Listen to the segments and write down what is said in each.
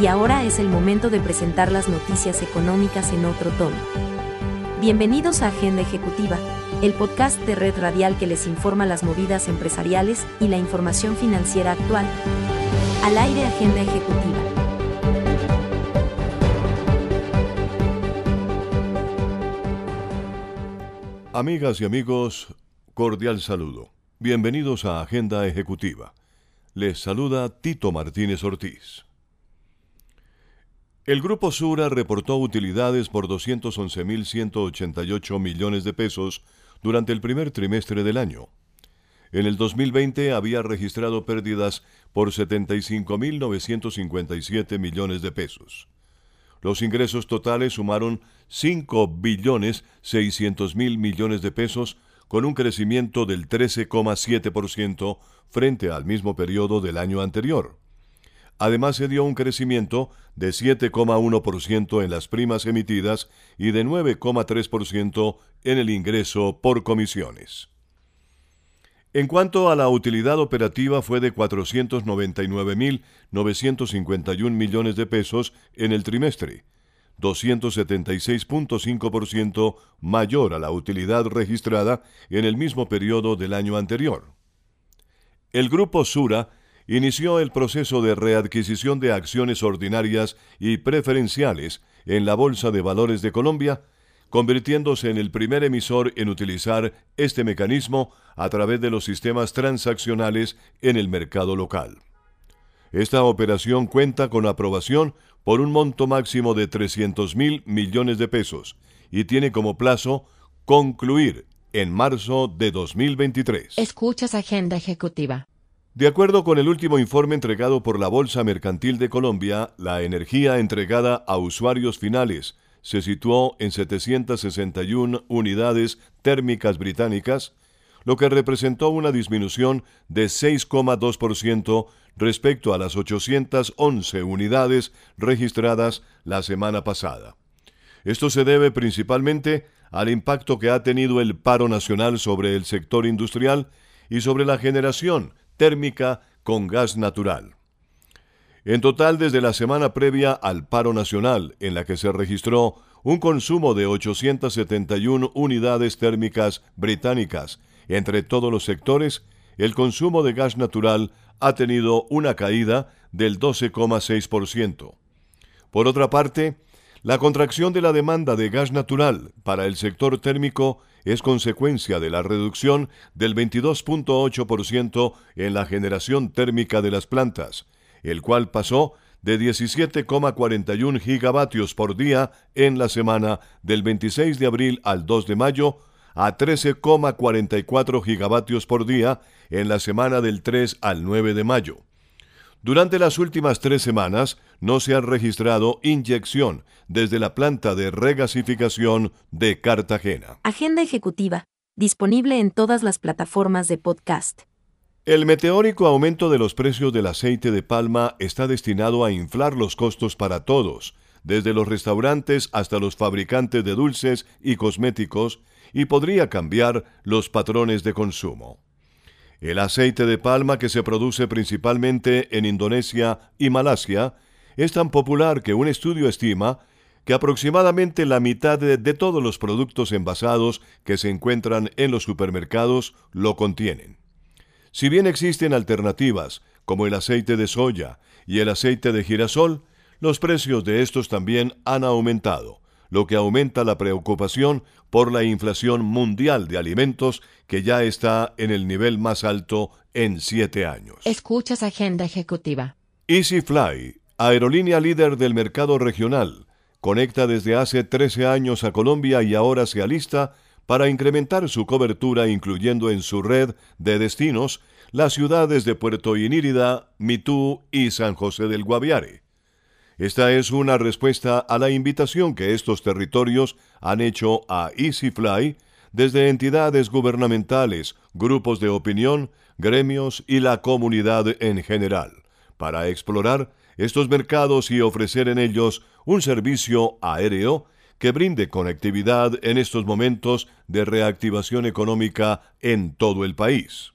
Y ahora es el momento de presentar las noticias económicas en otro tono. Bienvenidos a Agenda Ejecutiva, el podcast de Red Radial que les informa las movidas empresariales y la información financiera actual. Al aire Agenda Ejecutiva. Amigas y amigos, cordial saludo. Bienvenidos a Agenda Ejecutiva. Les saluda Tito Martínez Ortiz. El Grupo Sura reportó utilidades por 211.188 millones de pesos durante el primer trimestre del año. En el 2020 había registrado pérdidas por 75.957 millones de pesos. Los ingresos totales sumaron 5 billones 600 mil millones de pesos con un crecimiento del 13,7% frente al mismo periodo del año anterior. Además se dio un crecimiento de 7,1% en las primas emitidas y de 9,3% en el ingreso por comisiones. En cuanto a la utilidad operativa fue de 499.951 millones de pesos en el trimestre, 276.5% mayor a la utilidad registrada en el mismo periodo del año anterior. El grupo Sura inició el proceso de readquisición de acciones ordinarias y preferenciales en la Bolsa de Valores de Colombia, convirtiéndose en el primer emisor en utilizar este mecanismo a través de los sistemas transaccionales en el mercado local. Esta operación cuenta con aprobación por un monto máximo de 300 mil millones de pesos y tiene como plazo concluir en marzo de 2023. Escuchas Agenda Ejecutiva. De acuerdo con el último informe entregado por la Bolsa Mercantil de Colombia, la energía entregada a usuarios finales se situó en 761 unidades térmicas británicas, lo que representó una disminución de 6,2% respecto a las 811 unidades registradas la semana pasada. Esto se debe principalmente al impacto que ha tenido el paro nacional sobre el sector industrial y sobre la generación térmica con gas natural. En total, desde la semana previa al paro nacional, en la que se registró un consumo de 871 unidades térmicas británicas entre todos los sectores, el consumo de gas natural ha tenido una caída del 12,6%. Por otra parte, la contracción de la demanda de gas natural para el sector térmico es consecuencia de la reducción del 22.8% en la generación térmica de las plantas, el cual pasó de 17,41 gigavatios por día en la semana del 26 de abril al 2 de mayo a 13,44 gigavatios por día en la semana del 3 al 9 de mayo. Durante las últimas tres semanas no se ha registrado inyección desde la planta de regasificación de Cartagena. Agenda ejecutiva, disponible en todas las plataformas de podcast. El meteórico aumento de los precios del aceite de palma está destinado a inflar los costos para todos, desde los restaurantes hasta los fabricantes de dulces y cosméticos, y podría cambiar los patrones de consumo. El aceite de palma que se produce principalmente en Indonesia y Malasia es tan popular que un estudio estima que aproximadamente la mitad de, todos los productos envasados que se encuentran en los supermercados lo contienen. Si bien existen alternativas como el aceite de soya y el aceite de girasol, los precios de estos también han aumentado lo que aumenta la preocupación por la inflación mundial de alimentos que ya está en el nivel más alto en siete años. Escuchas Agenda Ejecutiva. EasyFly, aerolínea líder del mercado regional, conecta desde hace 13 años a Colombia y ahora se alista para incrementar su cobertura incluyendo en su red de destinos las ciudades de Puerto Inírida, Mitú y San José del Guaviare. Esta es una respuesta a la invitación que estos territorios han hecho a EasyFly desde entidades gubernamentales, grupos de opinión, gremios y la comunidad en general, para explorar estos mercados y ofrecer en ellos un servicio aéreo que brinde conectividad en estos momentos de reactivación económica en todo el país.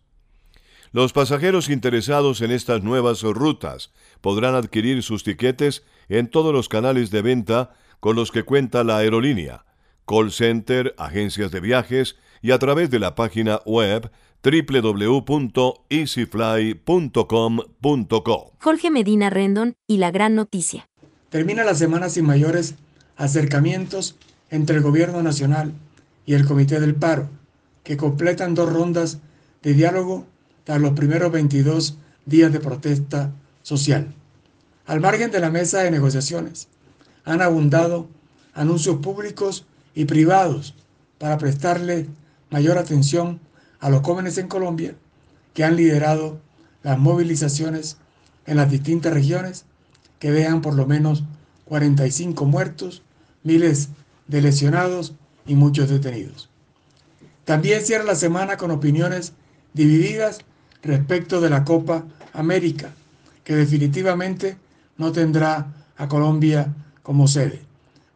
Los pasajeros interesados en estas nuevas rutas podrán adquirir sus tiquetes en todos los canales de venta con los que cuenta la aerolínea, call center, agencias de viajes y a través de la página web www.easyfly.com.co. Jorge Medina Rendon y la gran noticia. Termina la semana sin mayores acercamientos entre el Gobierno Nacional y el Comité del Paro, que completan dos rondas de diálogo tras los primeros 22 días de protesta social. Al margen de la mesa de negociaciones, han abundado anuncios públicos y privados para prestarle mayor atención a los jóvenes en Colombia que han liderado las movilizaciones en las distintas regiones que dejan por lo menos 45 muertos, miles de lesionados y muchos detenidos. También cierra la semana con opiniones divididas respecto de la Copa América, que definitivamente no tendrá a Colombia como sede,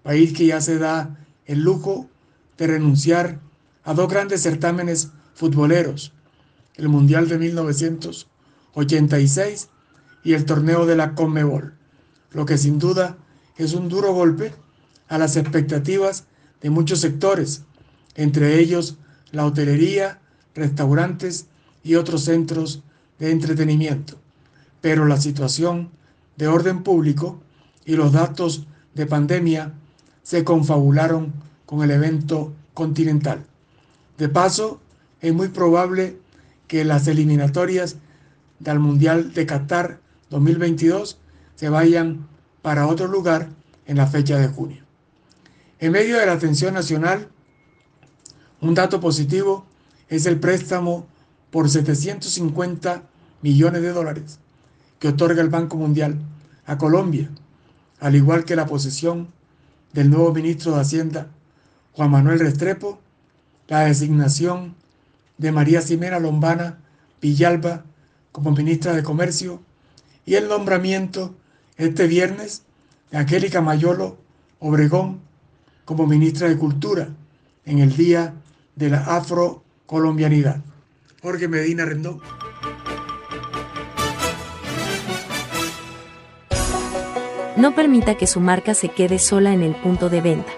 país que ya se da el lujo de renunciar a dos grandes certámenes futboleros, el Mundial de 1986 y el torneo de la Conmebol, lo que sin duda es un duro golpe a las expectativas de muchos sectores, entre ellos la hotelería, restaurantes y otros centros de entretenimiento. Pero la situación de orden público y los datos de pandemia se confabularon con el evento continental. De paso, es muy probable que las eliminatorias del Mundial de Qatar 2022 se vayan para otro lugar en la fecha de junio. En medio de la atención nacional, un dato positivo es el préstamo por 750 millones de dólares que otorga el Banco Mundial a Colombia, al igual que la posesión del nuevo ministro de Hacienda, Juan Manuel Restrepo, la designación de María Ximena Lombana Villalba como ministra de Comercio y el nombramiento este viernes de Angélica Mayolo Obregón como ministra de Cultura en el Día de la Afrocolombianidad. Jorge Medina Rendón. No permita que su marca se quede sola en el punto de venta.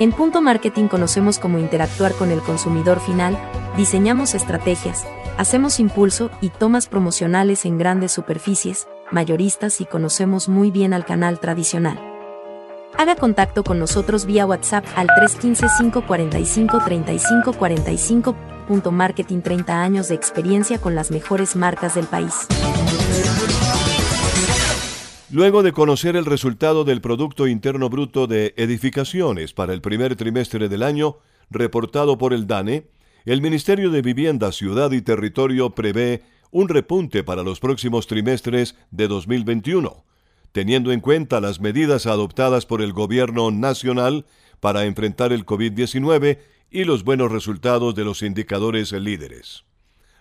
En Punto Marketing conocemos cómo interactuar con el consumidor final, diseñamos estrategias, hacemos impulso y tomas promocionales en grandes superficies, mayoristas y conocemos muy bien al canal tradicional. Haga contacto con nosotros vía WhatsApp al 315-545-3545. Marketing 30 años de experiencia con las mejores marcas del país. Luego de conocer el resultado del Producto Interno Bruto de Edificaciones para el primer trimestre del año, reportado por el DANE, el Ministerio de Vivienda, Ciudad y Territorio prevé un repunte para los próximos trimestres de 2021, teniendo en cuenta las medidas adoptadas por el Gobierno Nacional para enfrentar el COVID-19 y los buenos resultados de los indicadores líderes.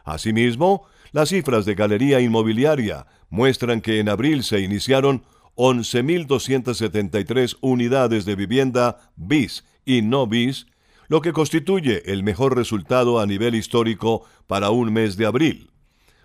Asimismo, las cifras de Galería Inmobiliaria muestran que en abril se iniciaron 11.273 unidades de vivienda bis y no bis, lo que constituye el mejor resultado a nivel histórico para un mes de abril.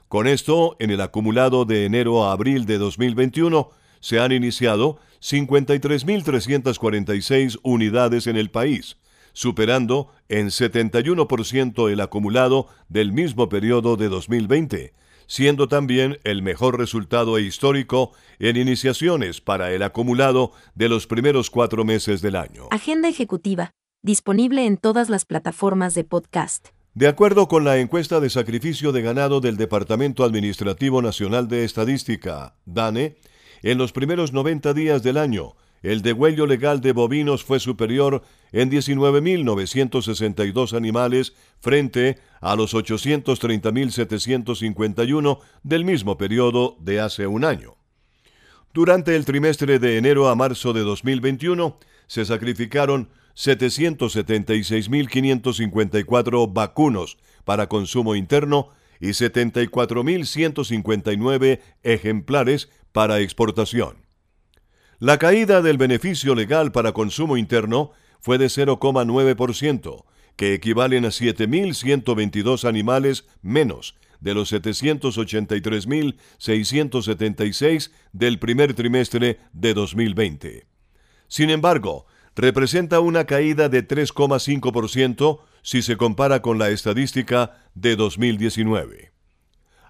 Con esto, en el acumulado de enero a abril de 2021, se han iniciado 53.346 unidades en el país, superando en 71% el acumulado del mismo periodo de 2020, siendo también el mejor resultado histórico en iniciaciones para el acumulado de los primeros cuatro meses del año. Agenda ejecutiva, disponible en todas las plataformas de podcast. De acuerdo con la encuesta de sacrificio de ganado del Departamento Administrativo Nacional de Estadística, DANE, en los primeros 90 días del año, el degüello legal de bovinos fue superior en 19.962 animales frente a los 830.751 del mismo periodo de hace un año. Durante el trimestre de enero a marzo de 2021, se sacrificaron 776.554 vacunos para consumo interno y 74.159 ejemplares para exportación. La caída del beneficio legal para consumo interno fue de 0,9%, que equivalen a 7.122 animales menos de los 783.676 del primer trimestre de 2020. Sin embargo, representa una caída de 3,5% si se compara con la estadística de 2019.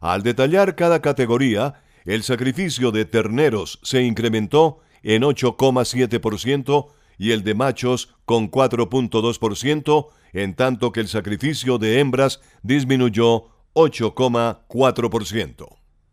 Al detallar cada categoría, el sacrificio de terneros se incrementó en 8,7% y el de machos con 4.2%, en tanto que el sacrificio de hembras disminuyó 8,4%.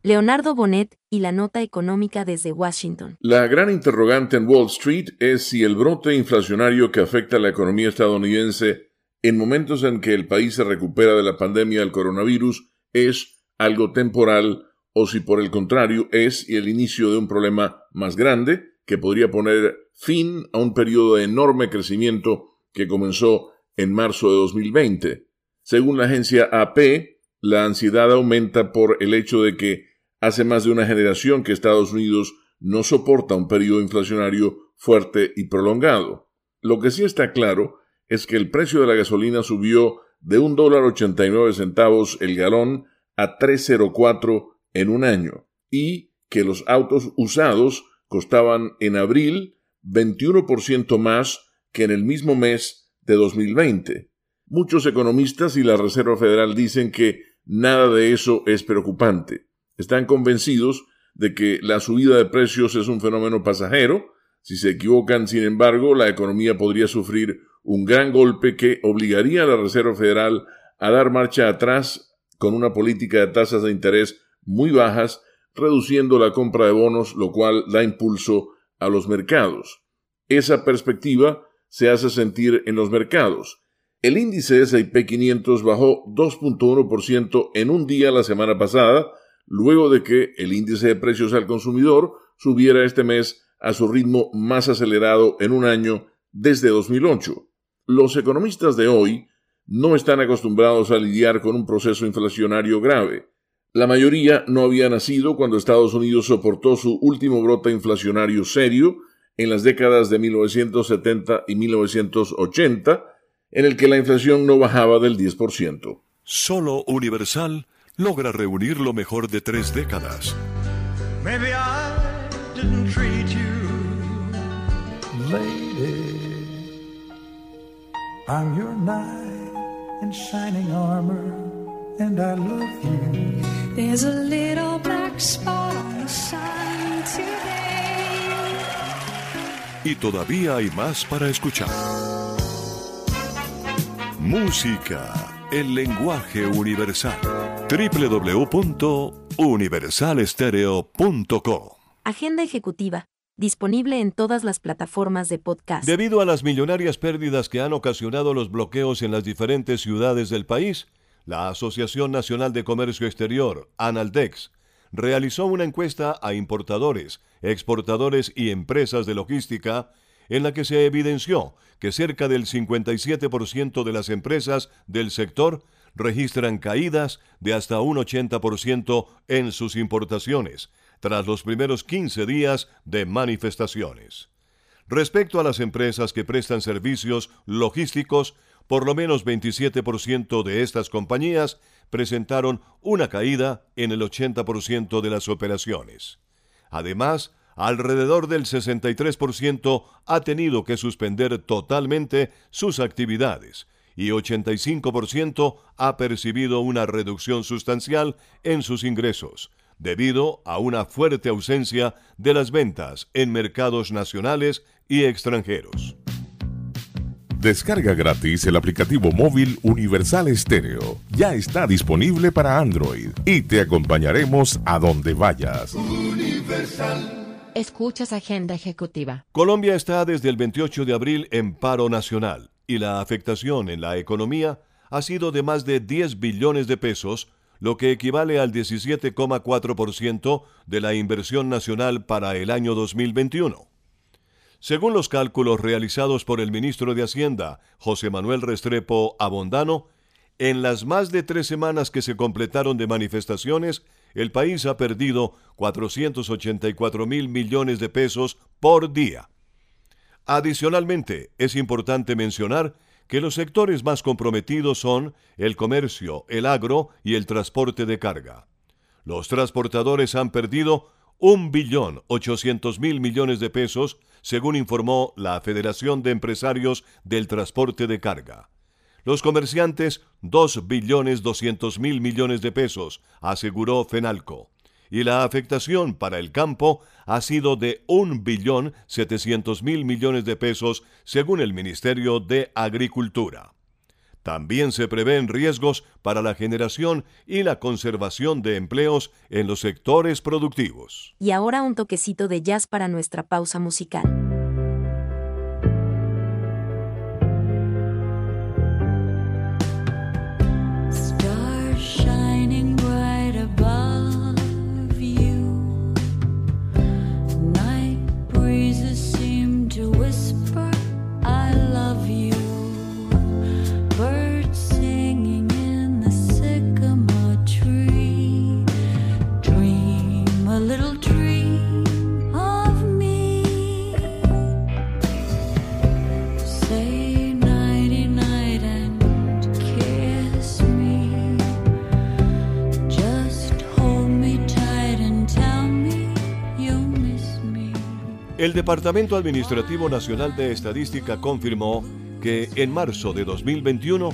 Leonardo Bonet y la nota económica desde Washington. La gran interrogante en Wall Street es si el brote inflacionario que afecta a la economía estadounidense en momentos en que el país se recupera de la pandemia del coronavirus es algo temporal o si por el contrario es el inicio de un problema más grande que podría poner fin a un periodo de enorme crecimiento que comenzó en marzo de 2020. Según la agencia AP, la ansiedad aumenta por el hecho de que Hace más de una generación que Estados Unidos no soporta un periodo inflacionario fuerte y prolongado. Lo que sí está claro es que el precio de la gasolina subió de un dólar centavos el galón a 3.04 en un año y que los autos usados costaban en abril 21% más que en el mismo mes de 2020. Muchos economistas y la Reserva Federal dicen que nada de eso es preocupante. Están convencidos de que la subida de precios es un fenómeno pasajero. Si se equivocan, sin embargo, la economía podría sufrir un gran golpe que obligaría a la Reserva Federal a dar marcha atrás con una política de tasas de interés muy bajas, reduciendo la compra de bonos, lo cual da impulso a los mercados. Esa perspectiva se hace sentir en los mercados. El índice S&P 500 bajó 2.1% en un día la semana pasada, luego de que el índice de precios al consumidor subiera este mes a su ritmo más acelerado en un año desde 2008. Los economistas de hoy no están acostumbrados a lidiar con un proceso inflacionario grave. La mayoría no había nacido cuando Estados Unidos soportó su último brote inflacionario serio en las décadas de 1970 y 1980, en el que la inflación no bajaba del 10%. Solo Universal logra reunir lo mejor de tres décadas. Maybe I didn't treat you. Lady, I'm your knight in shining armor, and I love you. There's a little black spot on the sun today. Y todavía hay más para escuchar. Música el lenguaje universal. www.universalestereo.com Agenda ejecutiva. Disponible en todas las plataformas de podcast. Debido a las millonarias pérdidas que han ocasionado los bloqueos en las diferentes ciudades del país, la Asociación Nacional de Comercio Exterior, Analdex, realizó una encuesta a importadores, exportadores y empresas de logística en la que se evidenció que cerca del 57% de las empresas del sector registran caídas de hasta un 80% en sus importaciones, tras los primeros 15 días de manifestaciones. Respecto a las empresas que prestan servicios logísticos, por lo menos 27% de estas compañías presentaron una caída en el 80% de las operaciones. Además, alrededor del 63% ha tenido que suspender totalmente sus actividades y 85% ha percibido una reducción sustancial en sus ingresos, debido a una fuerte ausencia de las ventas en mercados nacionales y extranjeros. Descarga gratis el aplicativo móvil Universal Stereo. Ya está disponible para Android y te acompañaremos a donde vayas. Universal. Escuchas Agenda Ejecutiva. Colombia está desde el 28 de abril en paro nacional y la afectación en la economía ha sido de más de 10 billones de pesos, lo que equivale al 17,4% de la inversión nacional para el año 2021. Según los cálculos realizados por el ministro de Hacienda, José Manuel Restrepo Abondano, en las más de tres semanas que se completaron de manifestaciones, el país ha perdido 484 mil millones de pesos por día. Adicionalmente, es importante mencionar que los sectores más comprometidos son el comercio, el agro y el transporte de carga. Los transportadores han perdido un billón ochocientos mil millones de pesos, según informó la Federación de Empresarios del Transporte de Carga. Los comerciantes, dos billones doscientos mil millones de pesos, aseguró Fenalco. Y la afectación para el campo ha sido de un billón setecientos mil millones de pesos, según el Ministerio de Agricultura. También se prevén riesgos para la generación y la conservación de empleos en los sectores productivos. Y ahora un toquecito de jazz para nuestra pausa musical. Departamento Administrativo Nacional de Estadística confirmó que en marzo de 2021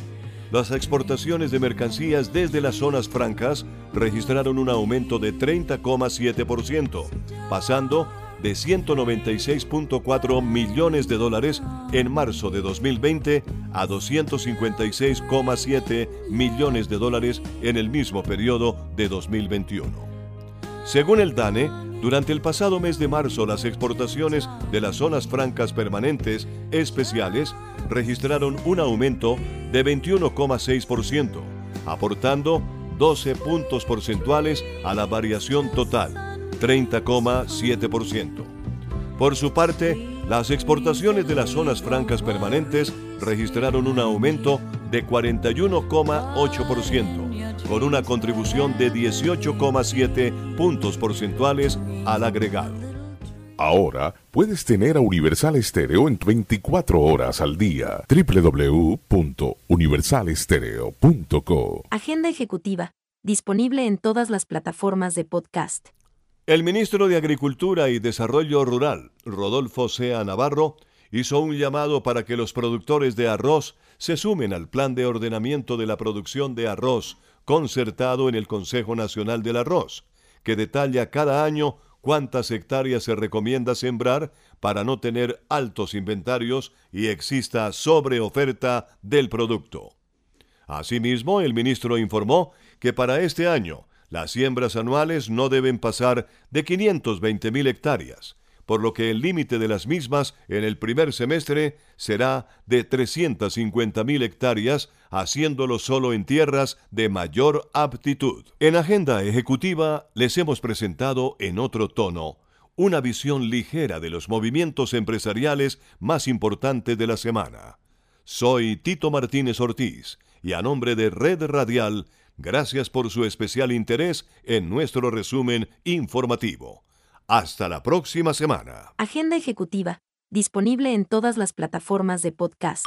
las exportaciones de mercancías desde las zonas francas registraron un aumento de 30,7%, pasando de 196.4 millones de dólares en marzo de 2020 a 256,7 millones de dólares en el mismo periodo de 2021. Según el DANE, durante el pasado mes de marzo, las exportaciones de las zonas francas permanentes especiales registraron un aumento de 21,6%, aportando 12 puntos porcentuales a la variación total, 30,7%. Por su parte, las exportaciones de las zonas francas permanentes registraron un aumento de 41,8% con una contribución de 18,7 puntos porcentuales al agregado. Ahora puedes tener a Universal Estéreo en 24 horas al día. www.universalestereo.co Agenda ejecutiva, disponible en todas las plataformas de podcast. El ministro de Agricultura y Desarrollo Rural, Rodolfo Sea Navarro, hizo un llamado para que los productores de arroz se sumen al plan de ordenamiento de la producción de arroz concertado en el Consejo Nacional del Arroz, que detalla cada año cuántas hectáreas se recomienda sembrar para no tener altos inventarios y exista sobreoferta del producto. Asimismo, el ministro informó que para este año las siembras anuales no deben pasar de 520 mil hectáreas, por lo que el límite de las mismas en el primer semestre será de 350.000 hectáreas, haciéndolo solo en tierras de mayor aptitud. En agenda ejecutiva les hemos presentado en otro tono una visión ligera de los movimientos empresariales más importantes de la semana. Soy Tito Martínez Ortiz y a nombre de Red Radial, gracias por su especial interés en nuestro resumen informativo. Hasta la próxima semana. Agenda ejecutiva, disponible en todas las plataformas de podcast.